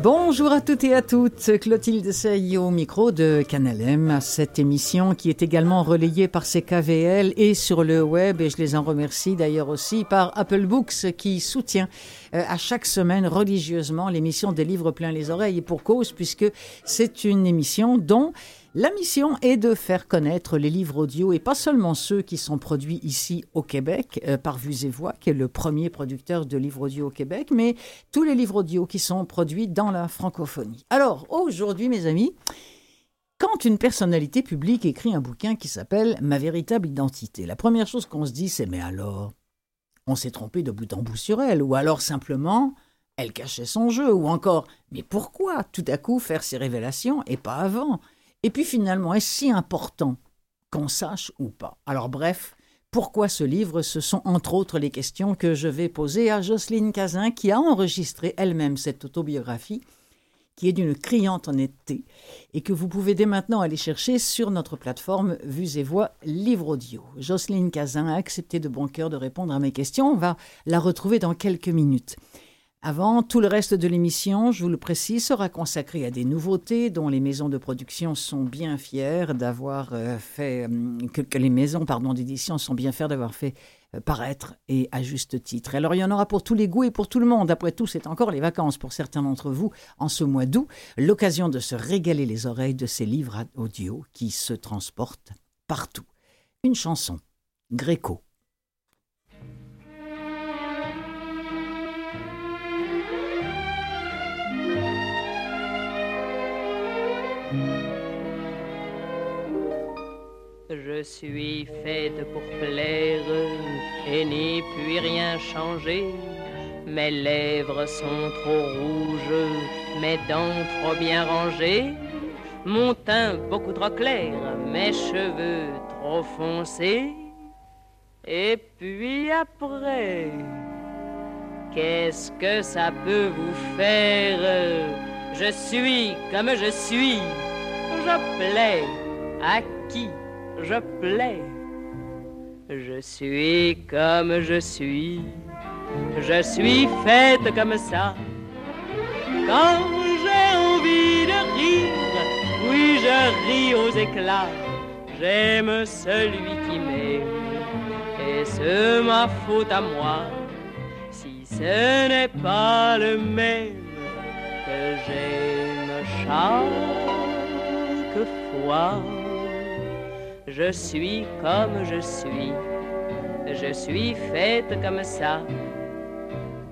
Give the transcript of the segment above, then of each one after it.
Bonjour à toutes et à toutes, Clotilde Sey au micro de Canal M, cette émission qui est également relayée par CKVL et sur le web, et je les en remercie d'ailleurs aussi par Apple Books qui soutient euh, à chaque semaine religieusement l'émission des livres plein les oreilles, et pour cause, puisque c'est une émission dont la mission est de faire connaître les livres audio et pas seulement ceux qui sont produits ici au Québec euh, par Vues et Voix, qui est le premier producteur de livres audio au Québec, mais tous les livres audio qui sont produits dans la francophonie. Alors aujourd'hui, mes amis, quand une personnalité publique écrit un bouquin qui s'appelle Ma véritable identité, la première chose qu'on se dit, c'est mais alors, on s'est trompé de bout en bout sur elle, ou alors simplement, elle cachait son jeu, ou encore, mais pourquoi tout à coup faire ces révélations et pas avant? Et puis finalement, est-ce si important qu'on sache ou pas? Alors bref, pourquoi ce livre? Ce sont entre autres les questions que je vais poser à Jocelyne Cazin, qui a enregistré elle-même cette autobiographie, qui est d'une criante honnêteté, et que vous pouvez dès maintenant aller chercher sur notre plateforme Vues et Voix Livre Audio. Jocelyne Cazin a accepté de bon cœur de répondre à mes questions. On va la retrouver dans quelques minutes. Avant, tout le reste de l'émission, je vous le précise, sera consacré à des nouveautés dont les maisons de production sont bien fières d'avoir euh, fait, euh, que, les maisons d'édition sont bien fières d'avoir fait euh, paraître et à juste titre. Alors il y en aura pour tous les goûts et pour tout le monde. Après tout, c'est encore les vacances pour certains d'entre vous en ce mois d'août, l'occasion de se régaler les oreilles de ces livres audio qui se transportent partout. Une chanson, Gréco. Je suis faite pour plaire et n'y puis rien changer. Mes lèvres sont trop rouges, mes dents trop bien rangées. Mon teint beaucoup trop clair, mes cheveux trop foncés. Et puis après, qu'est-ce que ça peut vous faire? Je suis comme je suis, je plais à qui? Je plais. Je suis comme je suis, je suis faite comme ça. Quand j'ai envie de rire, oui, je ris aux éclats. J'aime celui qui m'aime, et c'est ma faute à moi si ce n'est pas le même que j'aime chaque fois. Je suis comme je suis, je suis faite comme ça.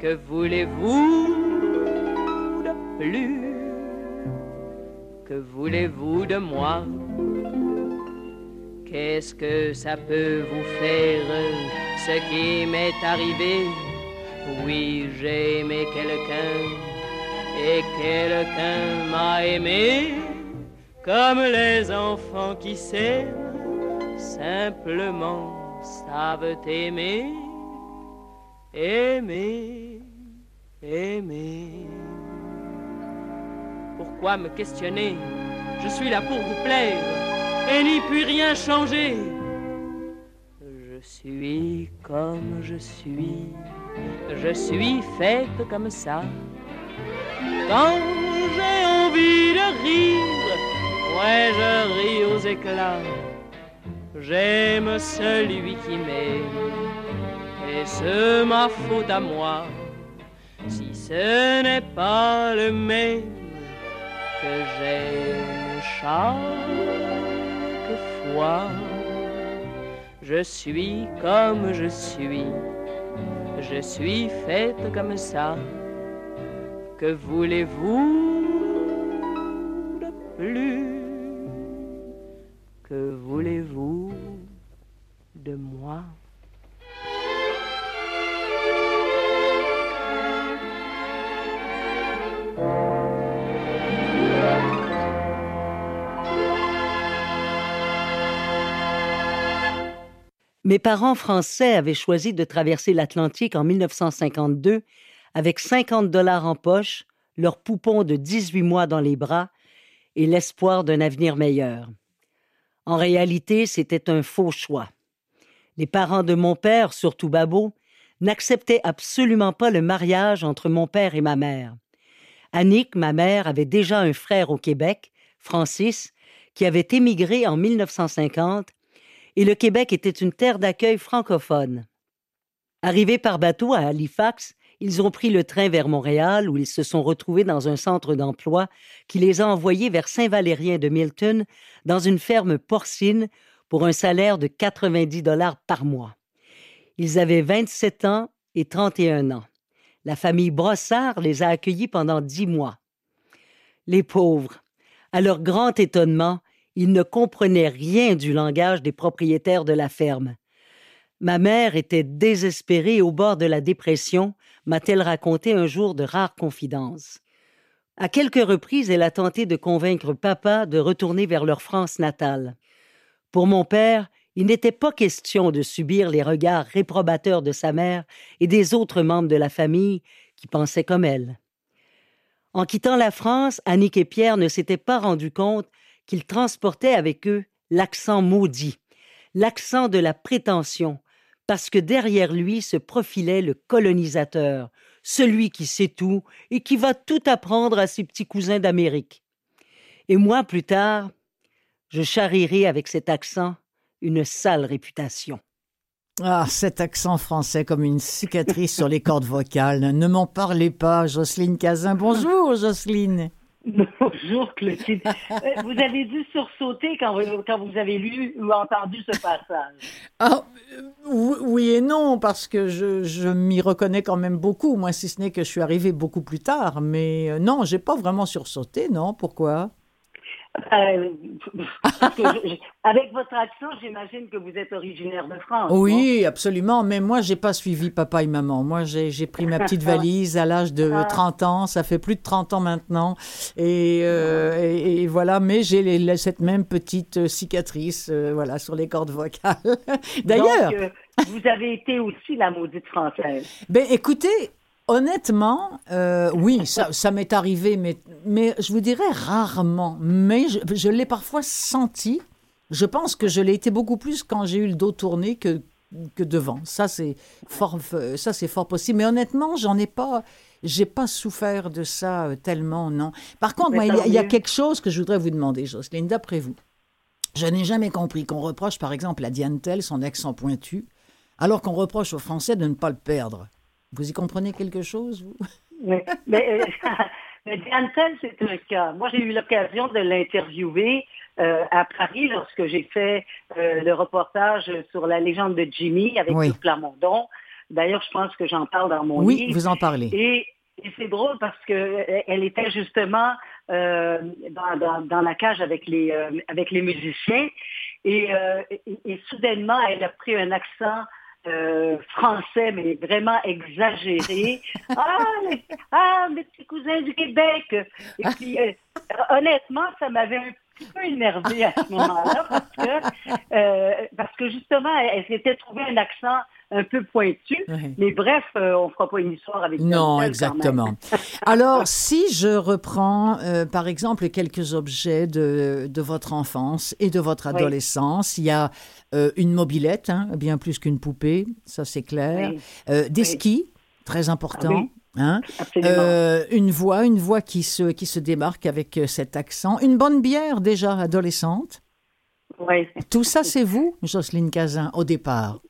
Que voulez-vous de plus? Que voulez-vous de moi? Qu'est-ce que ça peut vous faire ce qui m'est arrivé? Oui, j'ai aimé quelqu'un et quelqu'un m'a aimé comme les enfants qui s'aiment simplement savent aimer, aimer, aimer. Pourquoi me questionner? Je suis là pour vous plaire et n'y puis rien changer. Je suis comme je suis, je suis faite comme ça. Quand j'ai envie de rire, ouais, je ris aux éclats. J'aime celui qui m'aime, et c'est ma faute à moi si ce n'est pas le même que j'aime chaque fois. Je suis comme je suis, je suis faite comme ça. Que voulez-vous de plus? Que voulez-vous de moi? Mes parents français avaient choisi de traverser l'Atlantique en 1952 avec 50 dollars en poche, leur poupon de 18 mois dans les bras et l'espoir d'un avenir meilleur. En réalité, c'était un faux choix. Les parents de mon père, surtout Babo, n'acceptaient absolument pas le mariage entre mon père et ma mère. Annick, ma mère, avait déjà un frère au Québec, Francis, qui avait émigré en 1950, et le Québec était une terre d'accueil francophone. Arrivés par bateau à Halifax, ils ont pris le train vers Montréal où ils se sont retrouvés dans un centre d'emploi qui les a envoyés vers Saint-Valérien de Milton dans une ferme porcine pour un salaire de 90 dollars par mois. Ils avaient 27 ans et 31 ans. La famille Brossard les a accueillis pendant dix mois. Les pauvres, à leur grand étonnement, ils ne comprenaient rien du langage des propriétaires de la ferme. Ma mère était désespérée au bord de la dépression, m'a-t-elle raconté un jour de rares confidences. À quelques reprises, elle a tenté de convaincre papa de retourner vers leur France natale. Pour mon père, il n'était pas question de subir les regards réprobateurs de sa mère et des autres membres de la famille qui pensaient comme elle. En quittant la France, Annick et Pierre ne s'étaient pas rendus compte qu'ils transportaient avec eux l'accent maudit, l'accent de la prétention, parce que derrière lui se profilait le colonisateur, celui qui sait tout et qui va tout apprendre à ses petits cousins d'Amérique. Et moi, plus tard, je charrierai avec cet accent une sale réputation. Ah, cet accent français comme une cicatrice sur les cordes vocales. Ne m'en parlez pas, Jocelyne Cazin. Bonjour, Jocelyne. Bonjour Clotilde. Euh, vous avez dû sursauter quand vous, avez lu ou entendu ce passage. Ah, oui et non, parce que je, je m'y reconnais quand même beaucoup, moi si ce n'est que je suis arrivée beaucoup plus tard. Mais euh, non, j'ai pas vraiment sursauté, non Pourquoi? Euh, avec votre accent, j'imagine que vous êtes originaire de France. Oui, absolument. Mais moi, j'ai pas suivi papa et maman. Moi, j'ai pris ma petite valise à l'âge de 30 ah. ans. Ça fait plus de 30 ans maintenant. Et, euh, et, voilà. Mais j'ai cette même petite cicatrice, euh, voilà, sur les cordes vocales. D'ailleurs. vous avez été aussi la maudite française. Ben, écoutez, Honnêtement, euh, oui, ça, ça m'est arrivé, mais, mais je vous dirais rarement. Mais je, je l'ai parfois senti. Je pense que je l'ai été beaucoup plus quand j'ai eu le dos tourné que, que devant. Ça, c'est fort, ça, c'est fort possible. Mais honnêtement, j'en ai pas. J'ai pas souffert de ça euh, tellement, non. Par contre, moi, il, y a, il y a quelque chose que je voudrais vous demander, Jocelyne, d'après vous. Je n'ai jamais compris qu'on reproche, par exemple, à Diane Tell son accent pointu, alors qu'on reproche aux Français de ne pas le perdre. Vous y comprenez quelque chose, vous? Oui. Mais, euh, Diane c'est un cas. Moi, j'ai eu l'occasion de l'interviewer euh, à Paris lorsque j'ai fait euh, le reportage sur la légende de Jimmy avec oui. Plamondon. D'ailleurs, je pense que j'en parle dans mon livre. Oui, vous en parlez. Et, et c'est drôle parce que elle était justement euh, dans, dans, dans, la cage avec les, avec les musiciens. Et, et, et, soudainement, elle a pris un accent euh, français, mais vraiment exagéré. ah, les, ah, mes petits cousins du Québec. Et puis, euh, honnêtement, ça m'avait un petit peu énervé à ce moment-là parce que, euh, parce que justement, elle, elle s'était trouvé un accent un peu pointu. Oui. Mais bref, euh, on ne fera pas une histoire avec Non, exactement. Alors, si je reprends, euh, par exemple, quelques objets de, de, votre enfance et de votre adolescence, oui. il y a euh, une mobilette, hein, bien plus qu'une poupée, ça c'est clair. Oui. des skis, très important. Ah hein? Euh, une voix, une voix qui se, qui se démarque avec cet accent. Une bonne bière déjà adolescente? Oui. Tout ça, c'est vous, Jocelyne Cazin, au départ?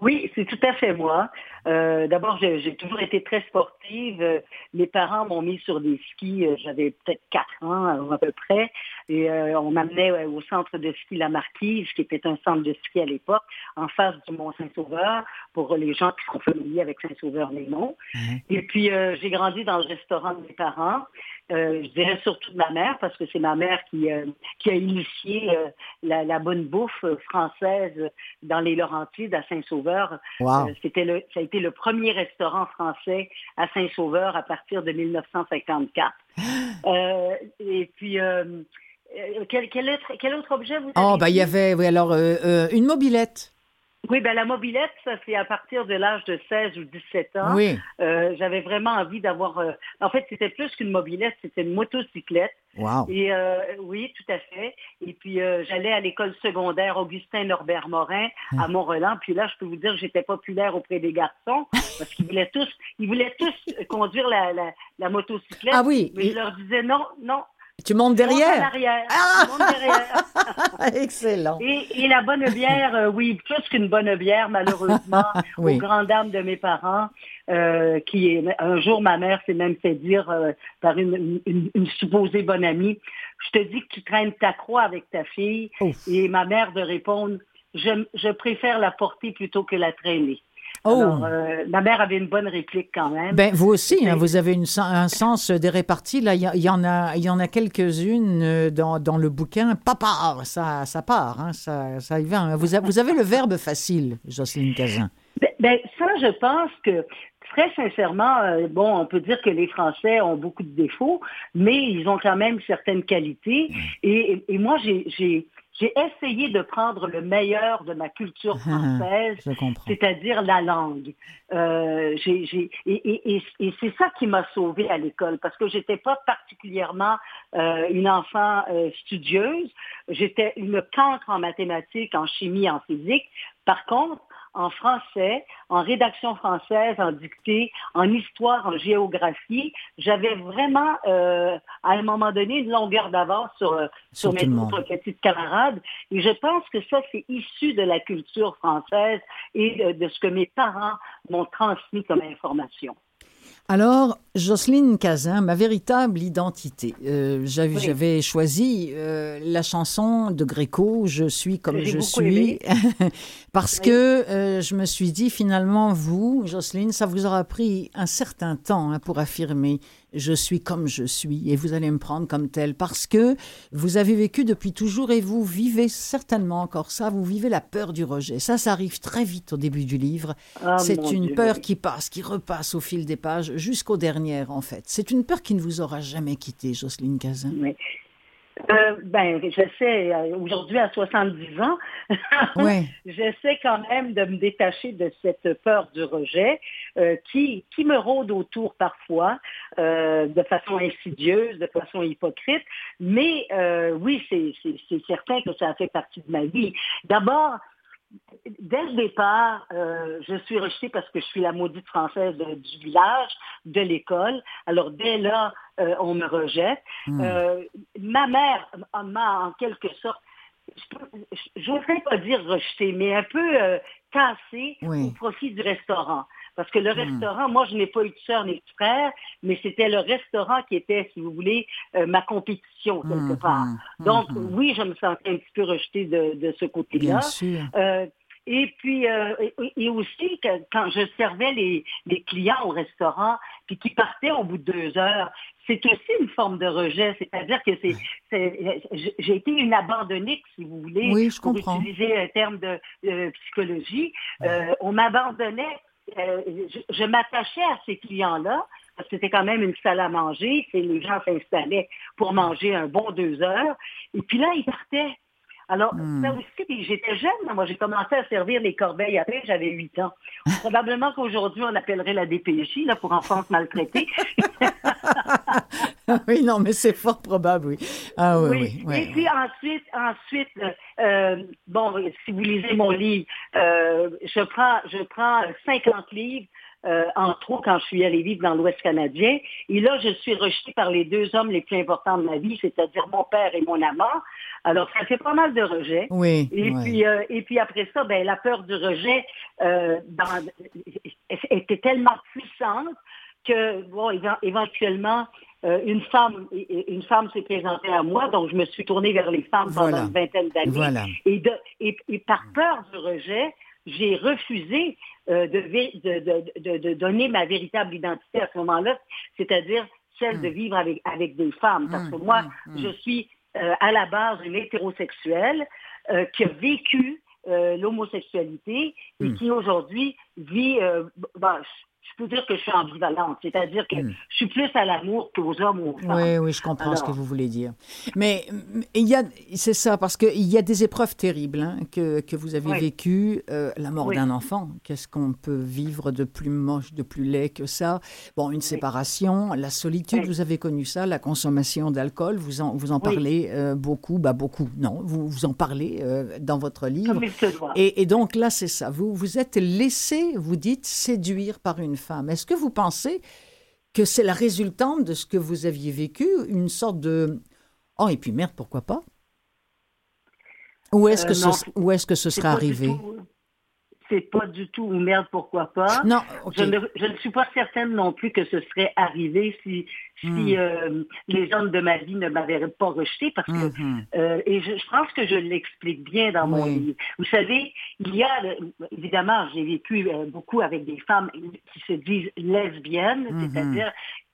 Oui, c'est tout à fait moi. Euh, D'abord, j'ai toujours été très sportive. Les parents m'ont mis sur des skis. J'avais peut-être quatre ans à peu près. Et euh, on m'amenait au centre de ski La Marquise, qui était un centre de ski à l'époque, en face du Mont Saint-Sauveur, pour les gens qui sont familiers avec Saint-Sauveur-les-Monts. Mmh. Et puis, euh, j'ai grandi dans le restaurant de mes parents. Euh, je dirais surtout de ma mère, parce que c'est ma mère qui, euh, qui a initié euh, la, la, bonne bouffe française dans les Laurentides à Saint-Sauveur. Wow. C'était le, ça a été le premier restaurant français à Saint-Sauveur à partir de 1954. et puis, quel, quel, autre, quel, autre, objet vous Oh, avez bah, il y avait, oui, alors, une mobilette. Oui, ben la mobilette, ça c'est à partir de l'âge de 16 ou 17 ans. Oui. Euh, J'avais vraiment envie d'avoir. euh, En fait, c'était plus qu'une mobilette, c'était une motocyclette. Wow. Et euh, oui, tout à fait. Et puis euh, j'allais à l'école secondaire Augustin Norbert Morin Hum. à Mont-Roland. Puis là, je peux vous dire que j'étais populaire auprès des garçons parce qu'ils voulaient tous, ils voulaient tous conduire la, la, la motocyclette. Ah oui, Mais je leur disais non, non. Tu montes en derrière. arrière. Ah! derrière. Excellent. Et, et la bonne bière, euh, oui, plus qu'une bonne bière, malheureusement, Oui. aux grandes dames de mes parents, euh, qui est, un jour ma mère s'est même fait dire euh, par une, une- une supposée bonne amie, je te dis que tu traînes ta croix avec ta fille, Ouf. et ma mère de répondre, je, je préfère la porter plutôt que la traîner. Oh. Alors, euh, ma mère avait une bonne réplique quand même. Ben, vous aussi, hein, vous avez une, un sens des réparties. Là, il y, en a, il y en a quelques-unes euh, dans, dans le bouquin. Pas part, ça, ça part, hein, ça, ça y va. hein. Vous, a- vous avez le verbe facile, Jocelyne Cazin. Ben, ben, ça, je pense que très sincèrement, euh, bon, on peut dire que les Français ont beaucoup de défauts, mais ils ont quand même certaines qualités. Et, et- et moi, j'ai, j'ai, essayé de prendre le meilleur de ma culture française, c'est-à-dire la langue. Euh, et- et- et c'est ça qui m'a sauvée à l'école, parce que j'étais pas particulièrement euh, une enfant euh, studieuse. J'étais une cancre en mathématiques, en chimie, en physique. Par contre, en français, en rédaction française, en dictée, en histoire, en géographie, j'avais vraiment, euh, à un moment donné, une longueur d'avance sur, euh, sur mes autres petites camarades. Et je pense que ça, c'est issu de la culture française et de, de ce que mes parents m'ont transmis comme information. Alors, Jocelyne Cazin, ma véritable identité. Euh, J'avais Oui. j'avais choisi euh, la chanson de Gréco, Je suis comme j'ai je suis, parce Oui. que euh, je me suis dit, finalement, vous, Jocelyne, ça vous aura pris un certain temps hein, pour affirmer je suis comme je suis et vous allez me prendre comme tel parce que vous avez vécu depuis toujours et vous vivez certainement encore ça, vous vivez la peur du rejet. Ça, ça arrive très vite au début du livre. Ah, C'est une Dieu, peur qui passe, qui repasse au fil des pages jusqu'aux dernières en fait. C'est une peur qui ne vous aura jamais quitté, Jocelyne Cazin. Oui. Euh, ben, j'essaie, euh, aujourd'hui à 70 ans, j'essaie quand même de me détacher de cette peur du rejet euh, qui, qui me rôde autour parfois euh, de façon insidieuse, de façon hypocrite. Mais euh, oui, c'est certain que ça a fait partie de ma vie. D'abord, dès le départ, euh, je suis rejetée parce que je suis la maudite française de- du village, de l'école. Alors dès là, euh, on me rejette. Hmm. Euh, ma mère m'a en quelque sorte, je n'oserais pas dire rejetée, mais un peu cassée Oui. au profit du restaurant. Parce que le restaurant, moi, je n'ai pas eu de sœur ni de frère, mais c'était le restaurant qui était, si vous voulez, euh, ma compétition quelque Mhm, part. Donc, oui, je me sentais un petit peu rejetée de, de ce côté-là. Bien sûr. Euh, et puis, euh, et, aussi, quand je servais les, les clients au restaurant, puis qui partaient au bout de deux heures, c'est aussi une forme de rejet. C'est-à-dire que c'est, j'ai été une abandonnée, si vous voulez, Oui, je pour comprends. utiliser un terme de euh, psychologie. Euh, on m'abandonnait. euh, je, je m'attachais à ces clients-là parce que c'était quand même une salle à manger. et les gens s'installaient pour manger un bon deux heures. Et puis là, ils partaient. Alors, ça aussi, puis j'étais jeune. Moi, j'ai commencé à servir les corbeilles après, j'avais 8 ans. Probablement qu'aujourd'hui, on appellerait la DPJ, là, pour enfants maltraités. oui, non, mais c'est fort probable, oui. Ah oui, oui. oui, Et puis ensuite, ensuite, euh, bon, si vous lisez mon livre, euh, je prends, je prends 50 livres euh, en trop quand je suis allée vivre dans l'Ouest canadien. Et là, je suis rejetée par les deux hommes les plus importants de ma vie, c'est-à-dire mon père et mon amant. Alors, ça fait pas mal de rejets. Oui, Et puis, euh, et puis après ça, ben la peur du rejet euh, dans- était tellement puissante que bon, éve- éventuellement, euh, une femme, une femme s'est présentée à moi, donc je me suis tournée vers les femmes pendant Voilà. une vingtaine d'années. Voilà. Et, de, et, et par peur du rejet, j'ai refusé euh, de, vé- de, de, de, de donner ma véritable identité à ce moment-là, c'est-à-dire celle de vivre avec, avec des femmes. Parce que moi, je suis euh, à la base une hétérosexuelle euh, qui a vécu l'homosexualité et qui aujourd'hui vit, bon, je peux dire que je suis ambivalente, c'est-à-dire que hmm. je suis plus à l'amour qu'aux hommes ou aux femmes. Oui, oui, je comprends ce que vous voulez dire. Mais il y a, c'est ça, parce qu'il y a des épreuves terribles hein, que, que, vous avez vécues. Euh, la mort d'un enfant, qu'est-ce qu'on peut vivre de plus moche, de plus laid que ça? Bon, une séparation, la solitude, vous avez connu ça, la consommation d'alcool, vous en, vous en parlez euh, beaucoup, bah beaucoup, non, vous, vous en parlez euh, dans votre livre. Et, et, donc là, c'est ça, vous vous êtes laissé, vous dites, séduire par une femme. Est-ce que vous pensez que c'est la résultante de ce que vous aviez vécu, une sorte de oh et puis merde pourquoi pas? Où est-ce que, euh, ce, où est-ce que ce serait arrivé? C'est pas du tout ou merde, pourquoi pas. Non, je, ne, suis pas certaine non plus que ce serait arrivé si, si hmm. euh, les hommes de ma vie ne m'avaient pas rejeté parce que, hmm. euh, et je, pense que je l'explique bien dans mon livre. Vous savez, il y a, évidemment, j'ai vécu euh, beaucoup avec des femmes qui se disent lesbiennes, hmm. c'est-à-dire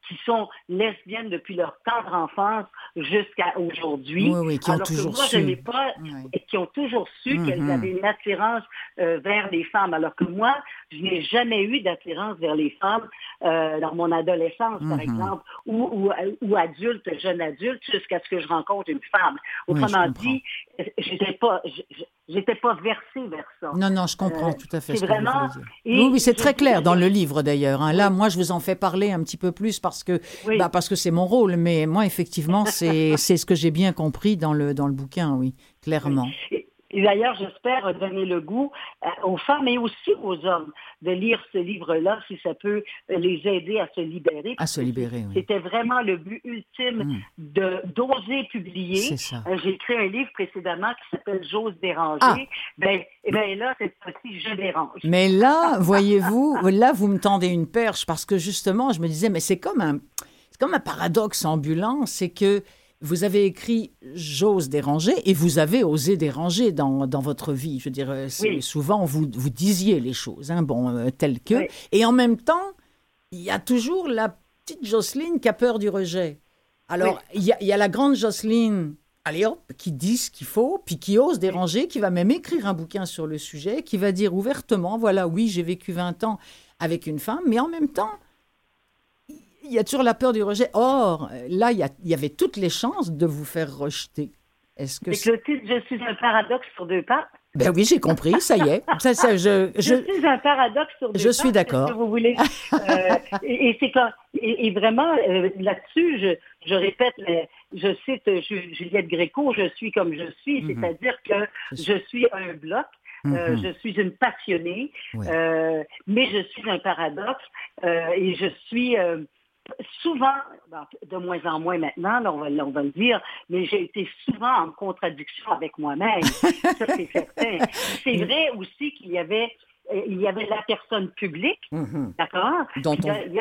qui sont lesbiennes depuis leur tendre enfance jusqu'à aujourd'hui. Oui, oui, qui ont toujours que moi, su. je n'ai pas, et qui ont toujours su qu'elles mm-hmm. avaient une attirance euh, vers les femmes, alors que moi, je n'ai jamais eu d'attirance vers les femmes euh, dans mon adolescence, par mm-hmm. exemple, ou, ou, adulte, jeune adulte, jusqu'à ce que je rencontre une femme. Autrement dit, j'étais pas, j'étais pas versée vers ça. Non, non, je comprends euh, tout à fait. C'est vraiment. oui, oui, c'est très clair dans le livre d'ailleurs. Hein. Là, moi, je vous en fais parler un petit peu plus parce que, bah, parce que c'est mon rôle. Mais moi, effectivement, c'est ce que j'ai bien compris dans le dans le bouquin, oui, clairement. Et d'ailleurs, j'espère donner le goût euh, aux femmes et aussi aux hommes de lire ce livre-là, si ça peut les aider à se libérer. À se libérer, oui. C'était vraiment le but ultime hmm. de d'oser publier. C'est ça. Euh, j'ai écrit un livre précédemment qui s'appelle J'ose déranger. Ah. Ben, et ben là, cette fois-ci, je dérange. Mais là, voyez-vous, là, vous me tendez une perche parce que justement, je me disais, mais c'est comme un, c'est comme un paradoxe ambulant, c'est que vous avez écrit J'ose déranger et vous avez osé déranger dans, dans votre vie. Je veux dire, euh, souvent vous, vous disiez les choses, hein, bon, euh, telles que. Et en même temps, il y a toujours la petite Jocelyne qui a peur du rejet. Alors, il y, y, a la grande Jocelyne, allez hop, qui dit ce qu'il faut, puis qui ose déranger, qui va même écrire un bouquin sur le sujet, qui va dire ouvertement, voilà, oui, j'ai vécu 20 ans avec une femme, mais en même temps, il y a toujours la peur du rejet. Or, là, il y, avait toutes les chances de vous faire rejeter. Est-ce que c'est je suis un paradoxe sur deux pas. Ben oui, j'ai compris, ça y est. Ça, je, je, suis un paradoxe sur deux Je suis d'accord. vous voulez? Euh, et, c'est quand, et, vraiment, euh, là-dessus, je, je répète, je cite Juliette Gréco, je suis comme je suis, mhm. c'est-à-dire que je suis un bloc. Euh, mhm. je suis une passionnée, mais je suis un paradoxe et je suis souvent, de moins en moins maintenant, on, va, on va le dire, mais j'ai été souvent en contradiction avec moi-même. ça, c'est certain. C'est vrai aussi qu'il y avait euh, il y avait la personne publique, mm-hmm. d'accord? il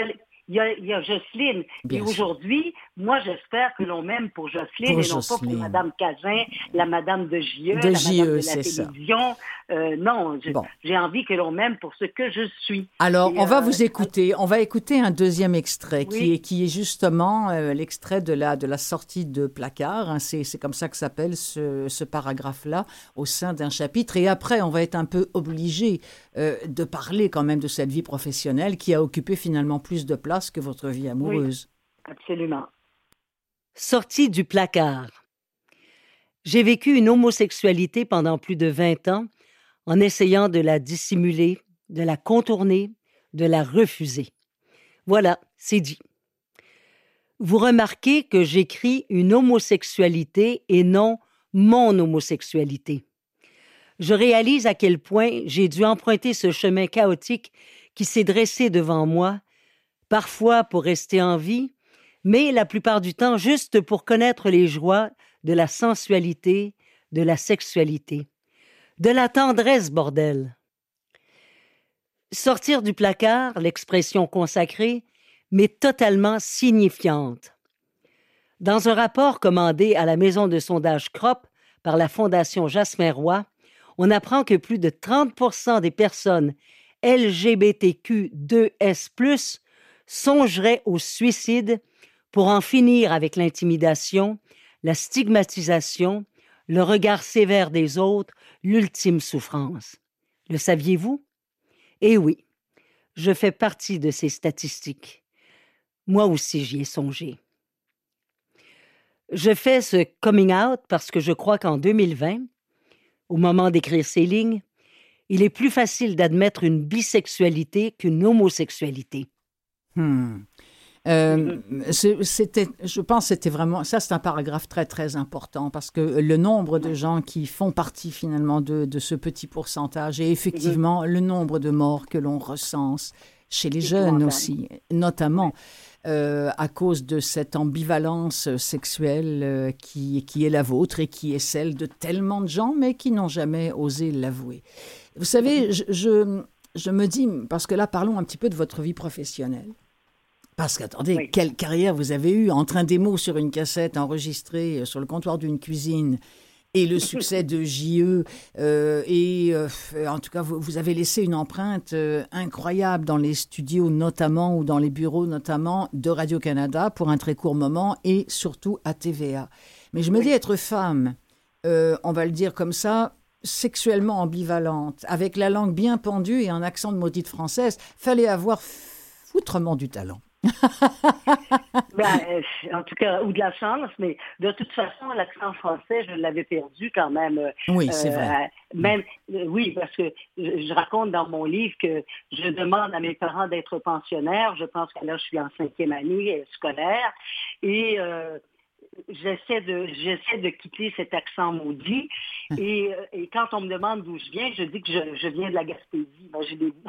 y a, il y a Jocelyne. et aujourd'hui, moi, j'espère que l'on m'aime pour Jocelyne et non pas pour Madame Cazin, la Madame de JE, la Madame de la télévision. Euh, non, j'ai envie que l'on m'aime pour ce que je suis. Alors, on va euh, vous écouter. On va écouter un deuxième extrait qui, est, qui est justement euh, l'extrait de la, de la sortie de Placard. Hein. C'est comme ça que s'appelle ce, ce paragraphe-là au sein d'un chapitre. Et après, on va être un peu obligé de parler quand même de cette vie professionnelle qui a occupé finalement plus de place que votre vie amoureuse. absolument. Sortie du placard. J'ai vécu une homosexualité pendant plus de 20 ans en essayant de la dissimuler, de la contourner, de la refuser. Voilà, c'est dit. Vous remarquez que j'écris une homosexualité et non mon homosexualité. Je réalise à quel point j'ai dû emprunter ce chemin chaotique qui s'est dressé devant moi parfois pour rester en vie, mais la plupart du temps juste pour connaître les joies de la sensualité, de la sexualité, de la tendresse, bordel. Sortir du placard, l'expression consacrée, mais totalement signifiante. Dans un rapport commandé à la maison de sondage CROP par la Fondation Jasmin Roy, on apprend que plus de 30% des personnes LGBTQ2S, songerait au suicide pour en finir avec l'intimidation, la stigmatisation, le regard sévère des autres, l'ultime souffrance. Le saviez-vous? Eh oui, Je fais partie de ces statistiques. Moi aussi, j'y ai songé. Je fais ce coming out parce que je crois qu'en 2020, au moment d'écrire ces lignes, il est plus facile d'admettre une bisexualité qu'une homosexualité. Hmm. Euh, c'était, je pense que c'était vraiment, ça c'est un paragraphe très très important parce que le nombre de gens qui font partie finalement de, de ce petit pourcentage et effectivement le nombre de morts que l'on recense chez les jeunes aussi, notamment. Euh, à cause de cette ambivalence sexuelle euh, qui, qui est la vôtre et qui est celle de tellement de gens, mais qui n'ont jamais osé l'avouer. Vous savez, je, je, je, me dis, parce que là, parlons un petit peu de votre vie professionnelle. Parce qu'attendez, quelle carrière vous avez eue en train démo sur une cassette enregistrée euh, sur le comptoir d'une cuisine et le succès de JE. Euh, et euh, en tout cas, vous, vous, avez laissé une empreinte incroyable dans les studios notamment ou dans les bureaux notamment de Radio-Canada pour un très court moment et surtout à TVA. Mais je me dis être femme, on va le dire comme ça, sexuellement ambivalente, avec la langue bien pendue et un accent de maudite française, fallait avoir foutrement du talent. ben, euh, en tout cas, ou de la chance, mais de toute façon, l'accent français, je l'avais perdu quand même. Euh, oui, c'est vrai. Euh, même, oui, parce que je, raconte dans mon livre que je demande à mes parents d'être pensionnaires. Je pense que là, je suis en cinquième année scolaire. Et j'essaie de j'essaie de quitter cet accent maudit et, et, quand on me demande d'où je viens, je dis que je, je viens de la Gaspésie. Imaginez-vous.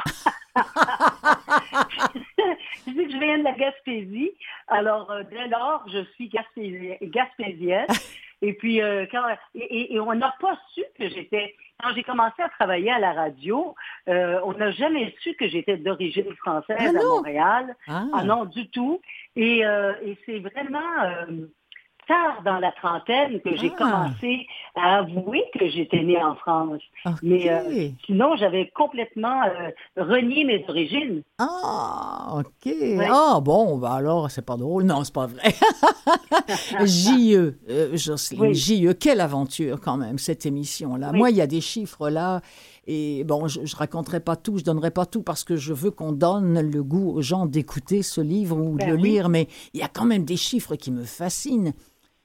je dis que je viens de la Gaspésie. Alors, euh, dès lors, je suis gaspésienne. Et puis, euh, quand, et, et, on n'a pas su que j'étais. Quand j'ai commencé à travailler à la radio, euh, on n'a jamais su que j'étais d'origine française ah à Montréal. Ah. ah. non, du tout. Et, et c'est vraiment tard dans la trentaine que j'ai ah. commencé à avouer que j'étais née en France. Mais euh, sinon, j'avais complètement euh, renié mes origines. Ah, OK. Ah, bon, ben alors, c'est pas drôle. Non, c'est pas vrai. J.E., euh, Jocelyne, J.E., quelle aventure quand même, cette émission-là. Moi, il y a des chiffres là. Et bon, je, ne raconterai pas tout, je donnerai pas tout parce que je veux qu'on donne le goût aux gens d'écouter ce livre ou de ben le lire, mais il y a quand même des chiffres qui me fascinent.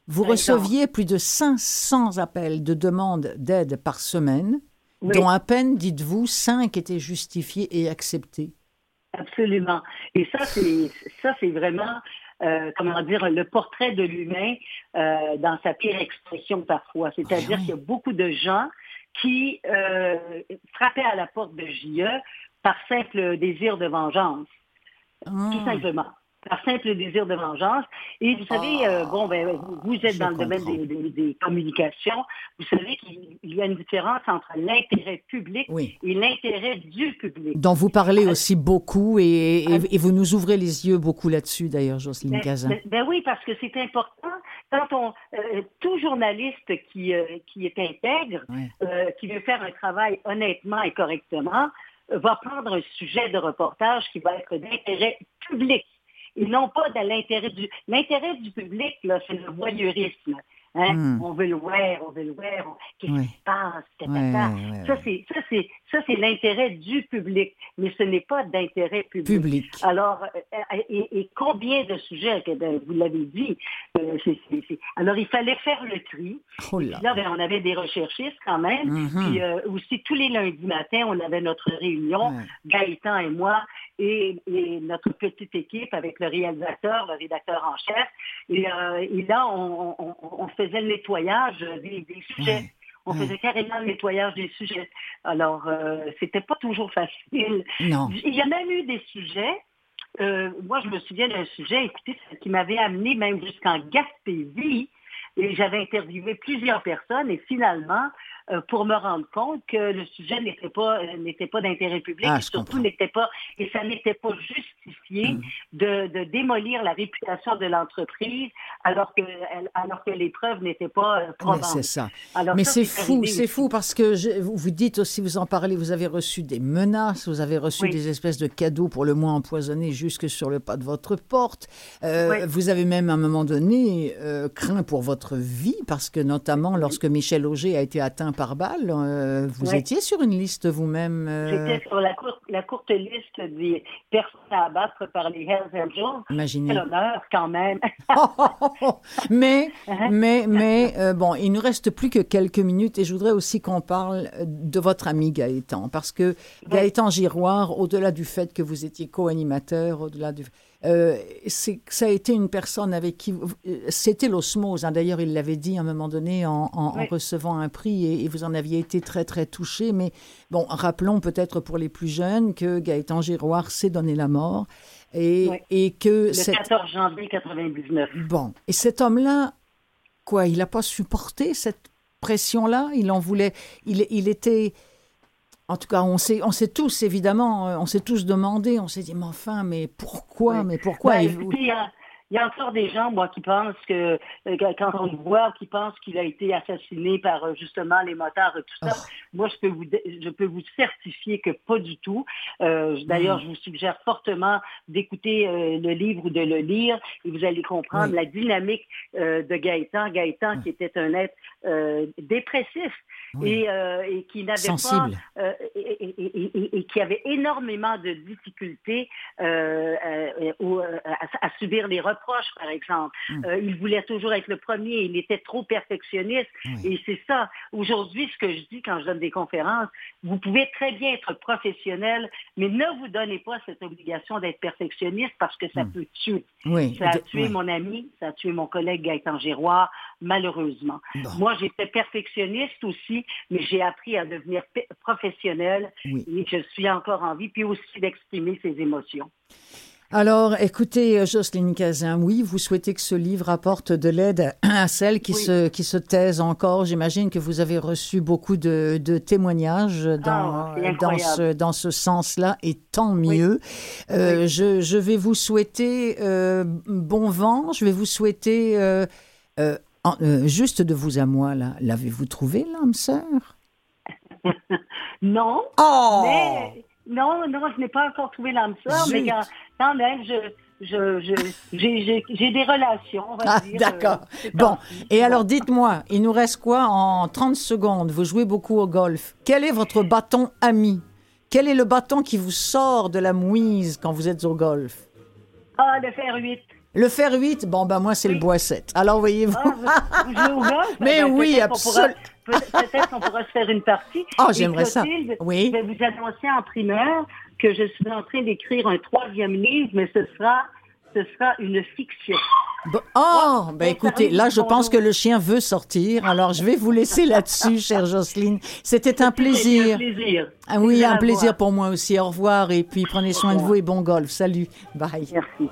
Vous receviez plus de 500 appels de demandes d'aide par semaine, dont à peine, dites-vous, 5 étaient justifiés et acceptés. Absolument. Et ça, c'est ça, c'est vraiment, euh, comment dire, le portrait de l'humain euh, dans sa pire expression parfois. C'est-à-dire qu'il y a beaucoup de gens qui euh, frappaient à la porte de JE par simple désir de vengeance. Tout ah. simplement par simple désir de vengeance. Et vous savez, euh, bon, ben, vous êtes dans le domaine des, communications. Vous savez qu'il y a une différence entre l'intérêt public et l'intérêt du public. Dont vous parlez aussi beaucoup et, et, vous nous ouvrez les yeux beaucoup là-dessus, d'ailleurs, Jocelyne Cazin. Ben, ben, oui, parce que c'est important. Quand on, euh, tout journaliste qui, euh, qui est intègre, qui veut faire un travail honnêtement et correctement, va prendre un sujet de reportage qui va être d'intérêt public et non pas de l'intérêt du... L'intérêt du public, là, c'est le voyeurisme. Hein? Hmm. On veut le voir, on veut le voir. Qu'est-ce qui se passe? ça, c'est, ça, c'est, ça, c'est l'intérêt du public, mais ce n'est pas d'intérêt public. Alors, euh, et, combien de sujets, ben, vous l'avez dit, euh, alors il fallait faire le tri. Oh là. Ben, on avait des recherchistes quand même. Mm-hmm. Puis euh, aussi, tous les lundis matins, on avait notre réunion, Gaëtan et moi, et, notre petite équipe avec le réalisateur, le rédacteur en chef. Et, là, on, faisait le nettoyage des, sujets. On faisait carrément le nettoyage des sujets. Alors, euh, c'était pas toujours facile. Non. Il y a même eu des sujets. Euh, moi, je me souviens d'un sujet, écoutez, qui m'avait amené même jusqu'en Gaspésie. Et j'avais interviewé plusieurs personnes et finalement, euh, pour me rendre compte que le sujet n'était pas euh, n'était pas d'intérêt public ah, et surtout n'était pas et ça n'était pas justifié mm. de, de, démolir la réputation de l'entreprise alors que alors que les preuves n'étaient pas euh, probantes. C'est ça. Mais c'est fou, c'est fou parce que je, vous dites aussi, vous en parlez, vous avez reçu des menaces, vous avez reçu des espèces de cadeaux pour le moins empoisonnés jusque sur le pas de votre porte. Vous avez même à un moment donné craint pour votre vie parce que notamment lorsque Michel Auger a été atteint par balle. Euh, vous étiez sur une liste vous-même euh? J'étais sur la, la courte liste des personnes à abattre par les Hells Angels. Imaginez. l'honneur quand même. mais, mais, mais, euh, bon, il nous reste plus que quelques minutes et je voudrais aussi qu'on parle de votre ami Gaëtan, parce que Gaëtan Giroir, au-delà du fait que vous étiez co-animateur, au-delà du euh, ça a été une personne avec qui euh, c'était l'osmose. Hein. D'ailleurs, il l'avait dit à un moment donné en, recevant un prix et, vous en aviez été très très touché. Mais bon, rappelons peut-être pour les plus jeunes que Gaëtan Giroir s'est donné la mort et, et que le 14 janvier 99. Bon, et cet homme-là, quoi, il n'a pas supporté cette pression-là? Il en voulait. Il, il était en tout cas, on s'est, on s'est tous, évidemment, euh, on s'est tous demandé, on s'est dit, mais enfin, mais pourquoi, mais pourquoi ben, il y a encore des gens, moi, qui pensent que, euh, quand on le voit, qui pensent qu'il a été assassiné par euh, justement les motards et tout ça. Oh. Moi, je peux vous, je peux vous certifier que pas du tout. Euh, d'ailleurs, je vous suggère fortement d'écouter le livre ou de le lire et vous allez comprendre la dynamique de Gaëtan. Gaëtan, qui était un être dépressif et, qui n'avait pas et, qui avait énormément de difficultés à, subir les reproches par exemple. Hmm. Euh, il voulait toujours être le premier. Il était trop perfectionniste. Et c'est ça. Aujourd'hui, ce que je dis quand je donne des conférences, vous pouvez très bien être professionnel, mais ne vous donnez pas cette obligation d'être perfectionniste parce que ça hmm. peut tuer. Ça a tué mon ami, ça a tué mon collègue Gaëtan Giroir, malheureusement. Moi, j'étais perfectionniste aussi, mais j'ai appris à devenir professionnel et je suis encore en vie, puis aussi d'exprimer ses émotions. Alors, écoutez, euh, Jocelyne Cazin, oui, vous souhaitez que ce livre apporte de l'aide à celles qui, se, qui se taisent encore. J'imagine que vous avez reçu beaucoup de, témoignages dans, ah, dans ce, dans ce sens-là, et tant mieux. Euh, je, je, vais vous souhaiter euh, bon vent, je vais vous souhaiter, juste de vous à moi, là, l'avez-vous trouvé, l'âme sœur? Non. Oh! Mais non, non, je n'ai pas encore trouvé l'âme sœur, mais quand, même, je, j'ai des relations, on va ah, D'accord. Euh, bon, et alors dites-moi, il nous reste quoi en 30 secondes? Vous jouez beaucoup au golf. Quel est votre bâton ami? Quel est le bâton qui vous sort de la mouise quand vous êtes au golf? Ah, le fer 8. Le fer 8, bon, ben moi, c'est le bois 7. Alors, voyez-vous. Ah, Mais ben, oui, absolument. Peut-être qu'on pourra se faire une partie. Oh, j'aimerais ça. Oui. Je vais vous annoncer en primeur que je suis en train d'écrire un troisième livre, mais ce sera, ce sera une fiction. oh, ben écoutez, là, je pense que le chien veut sortir. Alors, je vais vous laisser là-dessus, chère Jocelyne. C'était un plaisir. Un plaisir. Ah oui, un plaisir pour moi aussi. Au revoir et puis prenez soin de vous et bon golf. Salut. Bye. Merci.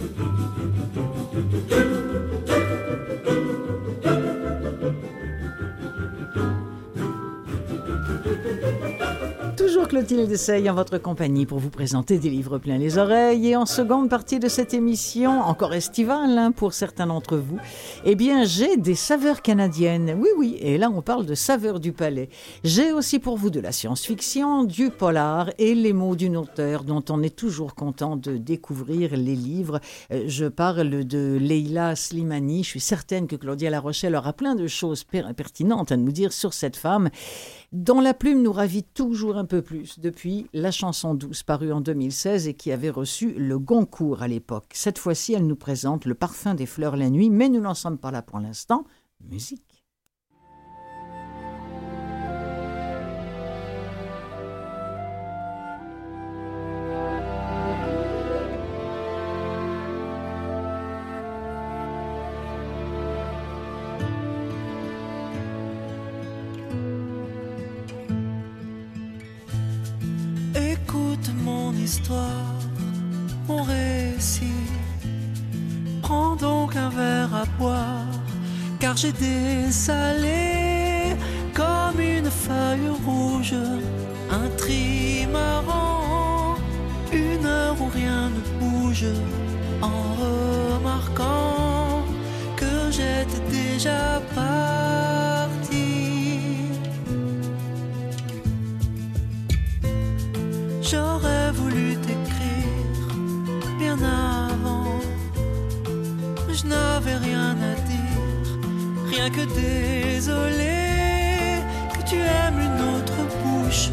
Clotilde Dessay en votre compagnie pour vous présenter des livres pleins les oreilles. Et en seconde partie de cette émission, encore estivale hein, pour certains d'entre vous, eh bien, j'ai des saveurs canadiennes. Oui, oui, et là, on parle de saveurs du palais. J'ai aussi pour vous de la science-fiction, du polar et les mots d'une auteure dont on est toujours content de découvrir les livres. Euh, je parle de Leila Slimani. Je suis certaine que Claudia La Rochelle aura plein de choses pertinentes à nous dire sur cette femme dont la plume nous ravit toujours un peu plus depuis La chanson douce parue en 2016 et qui avait reçu le Goncourt à l'époque. Cette fois-ci, elle nous présente Le parfum des fleurs la nuit, mais nous n'en sommes pas là pour l'instant. Musique. J'ai dessalé comme une feuille rouge, un trimaran, une heure où rien ne bouge, en remarquant déjà parti. J'aurais voulu t'écrire bien avant, mais je n'avais rien rien que désolé que tu aimes une autre bouche,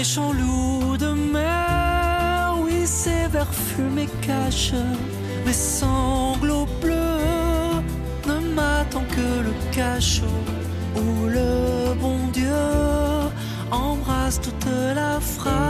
méchant loup de mer. Oui, ces vers fumés cachent mes sanglots bleus. Ne m'attend que le cachot où le bon Dieu embrasse toute la fratrie.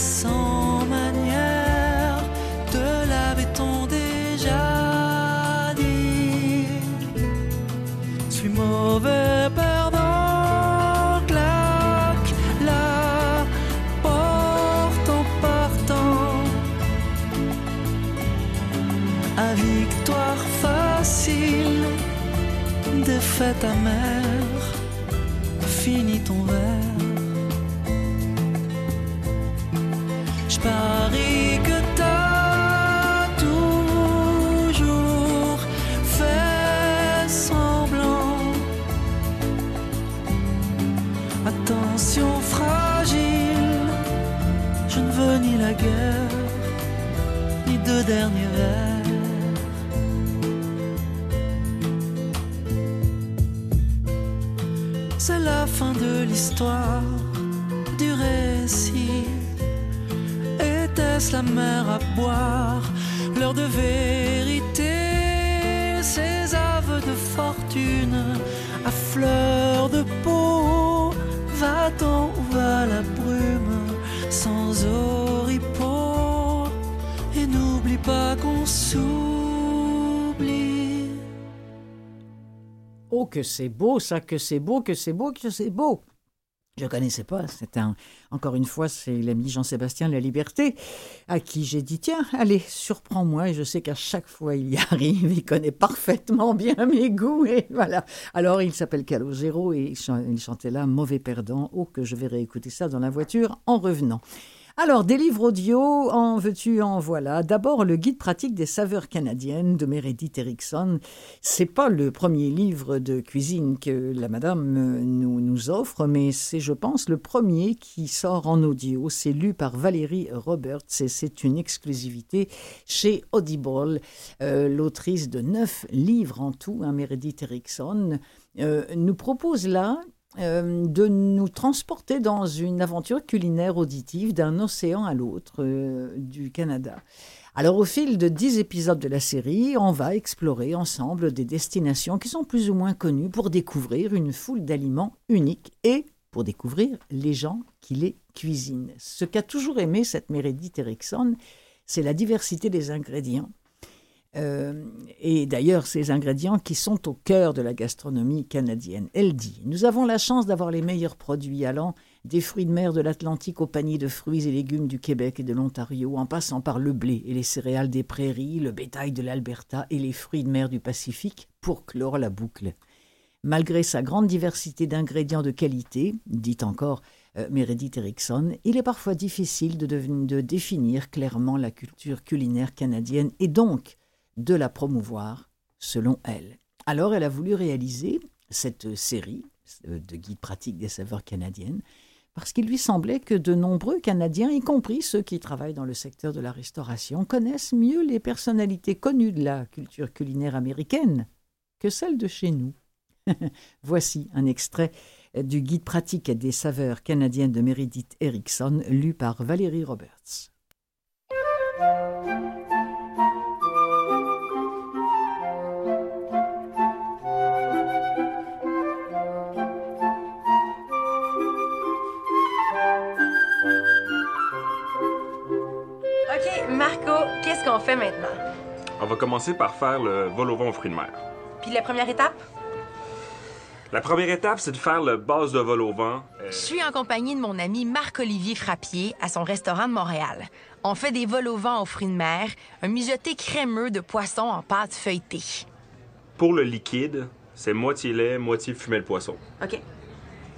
Et que c'est beau, ça, que c'est beau, que c'est beau, que c'est beau. Je ne connaissais pas. C'est un, encore une fois, c'est l'ami Jean-Sébastien La Liberté à qui j'ai dit tiens, allez, surprends-moi. Et je sais qu'à chaque fois il y arrive. Il connaît parfaitement bien mes goûts. Et voilà. Alors il s'appelle Calogero et il chantait là Mauvais perdant. Oh, que je vais réécouter ça dans la voiture en revenant. Alors, des livres audio, en veux-tu, en voilà. D'abord, le guide pratique des saveurs canadiennes de Meredith Erickson. C'est pas le premier livre de cuisine que la madame euh, nous, nous offre, mais c'est, je pense, le premier qui sort en audio. C'est lu par Valérie Roberts et c'est une exclusivité chez Audible. Euh, L'autrice de neuf livres en tout, hein, Meredith Erickson, euh, nous propose là euh, de nous transporter dans une aventure culinaire auditive d'un océan à l'autre euh, du Canada. Alors au fil de dix épisodes de la série, on va explorer ensemble des destinations qui sont plus ou moins connues pour découvrir une foule d'aliments uniques et pour découvrir les gens qui les cuisinent. Ce qu'a toujours aimé cette Meredith Erickson, c'est la diversité des ingrédients. Euh, et d'ailleurs, ces ingrédients qui sont au cœur de la gastronomie canadienne. Elle dit Nous avons la chance d'avoir les meilleurs produits allant des fruits de mer de l'Atlantique au panier de fruits et légumes du Québec et de l'Ontario, en passant par le blé et les céréales des prairies, le bétail de l'Alberta et les fruits de mer du Pacifique, pour clore la boucle. Malgré sa grande diversité d'ingrédients de qualité, dit encore euh, Meredith Erickson, il est parfois difficile de définir clairement la culture culinaire canadienne et donc de la promouvoir selon elle. Alors elle a voulu réaliser cette série, de guide pratique des saveurs canadiennes, parce qu'il lui semblait que de nombreux Canadiens, y compris ceux qui travaillent dans le secteur de la restauration, connaissent mieux les personnalités connues de la culture culinaire américaine que celles de chez nous. Voici un extrait du guide pratique des saveurs canadiennes de Meredith Erickson, lu par Valérie Roberts. Commencer par faire le vol au vent aux fruits de mer. Puis la première étape? La première étape, c'est de faire le base de vol au vent. Euh, Je suis en compagnie de mon ami Marc-Olivier Frappier à son restaurant de Montréal. On fait des vols au vent aux fruits de mer, un mijoté crémeux de poisson en pâte feuilletée. Pour le liquide, c'est moitié lait, moitié fumée de poisson. OK.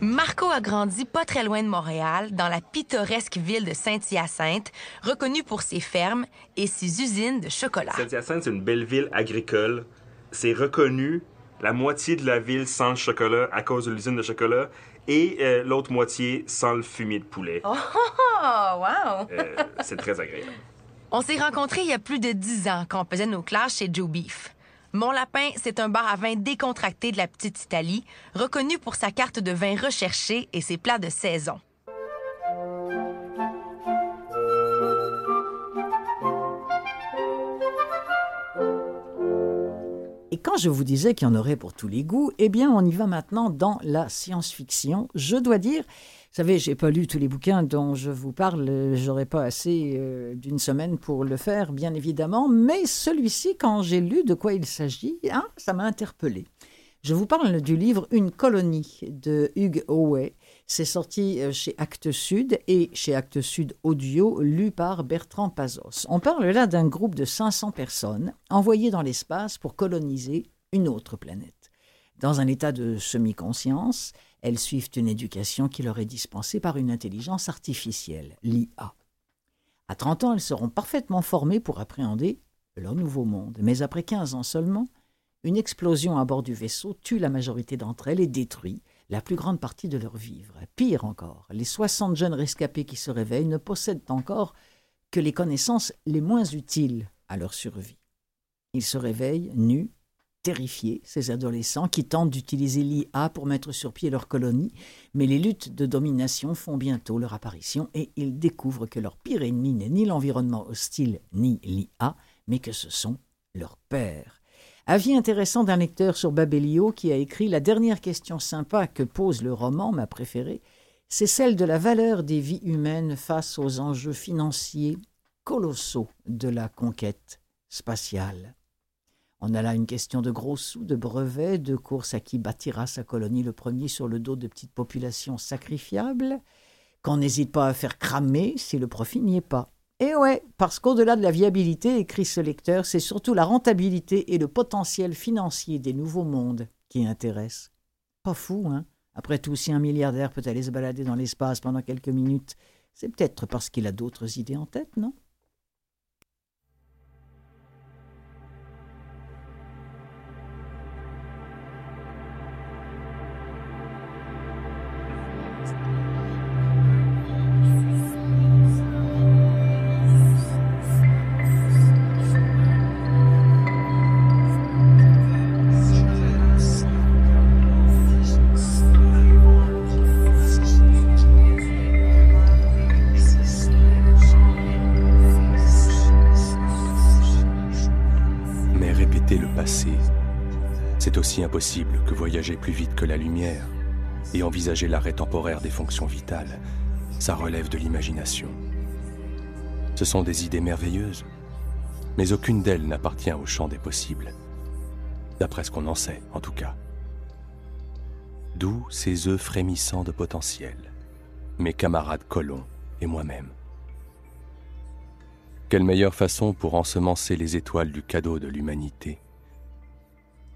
Marco a grandi pas très loin de Montréal, dans la pittoresque ville de Saint-Hyacinthe, reconnue pour ses fermes et ses usines de chocolat. Saint-Hyacinthe, c'est une belle ville agricole. C'est reconnu. La moitié de la ville sans le chocolat à cause de l'usine de chocolat et euh, l'autre moitié sans le fumier de poulet. Oh, wow! Euh, c'est très agréable. On s'est rencontrés il y a plus de dix ans quand on faisait nos classes chez Joe Beef. Mon Lapin, c'est un bar à vin décontracté de la petite Italie, reconnu pour sa carte de vin recherchée et ses plats de saison. Quand je vous disais qu'il y en aurait pour tous les goûts, eh bien, on y va maintenant dans la science-fiction. Je dois dire, vous savez, j'ai pas lu tous les bouquins dont je vous parle, j'aurais pas assez euh, d'une semaine pour le faire, bien évidemment, mais celui-ci, quand j'ai lu de quoi il s'agit, hein, ça m'a interpellé. Je vous parle du livre Une colonie de Hugues Howey. C'est sorti euh, chez Actes Sud et chez Actes Sud Audio, lu par Bertrand Pazos. On parle là d'un groupe de 500 personnes envoyées dans l'espace pour coloniser une autre planète. Dans un état de semi-conscience, elles suivent une éducation qui leur est dispensée par une intelligence artificielle, l'IA. À 30 ans, elles seront parfaitement formées pour appréhender leur nouveau monde. Mais après 15 ans seulement, une explosion à bord du vaisseau tue la majorité d'entre elles et détruit la plus grande partie de leur vivre. Pire encore, les 60 jeunes rescapés qui se réveillent ne possèdent encore que les connaissances les moins utiles à leur survie. Ils se réveillent nus, terrifiés, ces adolescents qui tentent d'utiliser l'IA pour mettre sur pied leur colonie, mais les luttes de domination font bientôt leur apparition et ils découvrent que leur pire ennemi n'est ni l'environnement hostile ni l'IA, mais que ce sont leurs pères. Avis intéressant d'un lecteur sur Babelio qui a écrit La dernière question sympa que pose le roman, ma préférée, c'est celle de la valeur des vies humaines face aux enjeux financiers colossaux de la conquête spatiale. On a là une question de gros sous, de brevets, de course à qui bâtira sa colonie le premier sur le dos de petites populations sacrifiables, qu'on n'hésite pas à faire cramer si le profit n'y est pas. Et ouais, parce qu'au-delà de la viabilité, écrit ce lecteur, c'est surtout la rentabilité et le potentiel financier des nouveaux mondes qui intéressent. Pas fou, hein? Après tout, si un milliardaire peut aller se balader dans l'espace pendant quelques minutes, c'est peut-être parce qu'il a d'autres idées en tête, non? Que voyager plus vite que la lumière et envisager l'arrêt temporaire des fonctions vitales. Ça relève de l'imagination. Ce sont des idées merveilleuses, mais aucune d'elles n'appartient au champ des possibles. D'après ce qu'on en sait, en tout cas. D'où ces œufs frémissants de potentiel, mes camarades colons et moi-même. Quelle meilleure façon pour ensemencer les étoiles du cadeau de l'humanité